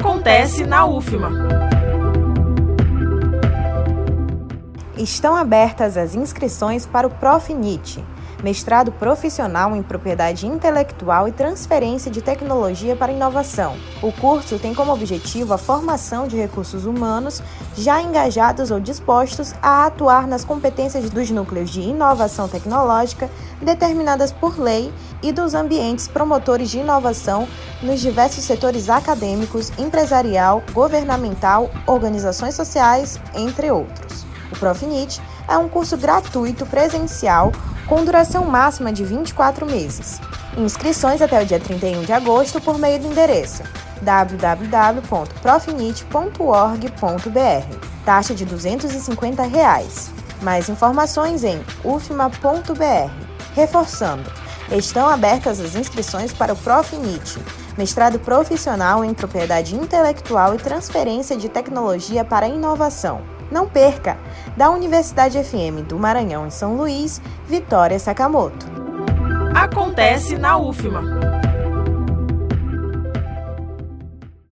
Acontece na UFMA. Estão abertas as inscrições para o Profinit, mestrado profissional em propriedade intelectual e transferência de tecnologia para inovação. O curso tem como objetivo a formação de recursos humanos já engajados ou dispostos a atuar nas competências dos núcleos de inovação tecnológica determinadas por lei e dos ambientes promotores de inovação nos diversos setores acadêmicos, empresarial, governamental, organizações sociais, entre outros. O Profinit é um curso gratuito presencial com duração máxima de 24 meses. Inscrições até o dia 31 de agosto por meio do endereço www.profinit.org.br. Taxa de 250 reais. Mais informações em ufma.br. Reforçando, estão abertas as inscrições para o Profinit, mestrado profissional em propriedade intelectual e transferência de tecnologia para inovação. Não perca! Da Universidade FM do Maranhão em São Luís, Vitória Sakamoto. Acontece na UFMA.